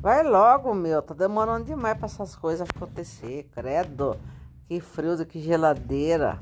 Vai logo, meu. Tá demorando demais pra essas coisas acontecer. Credo. Que frio, que geladeira.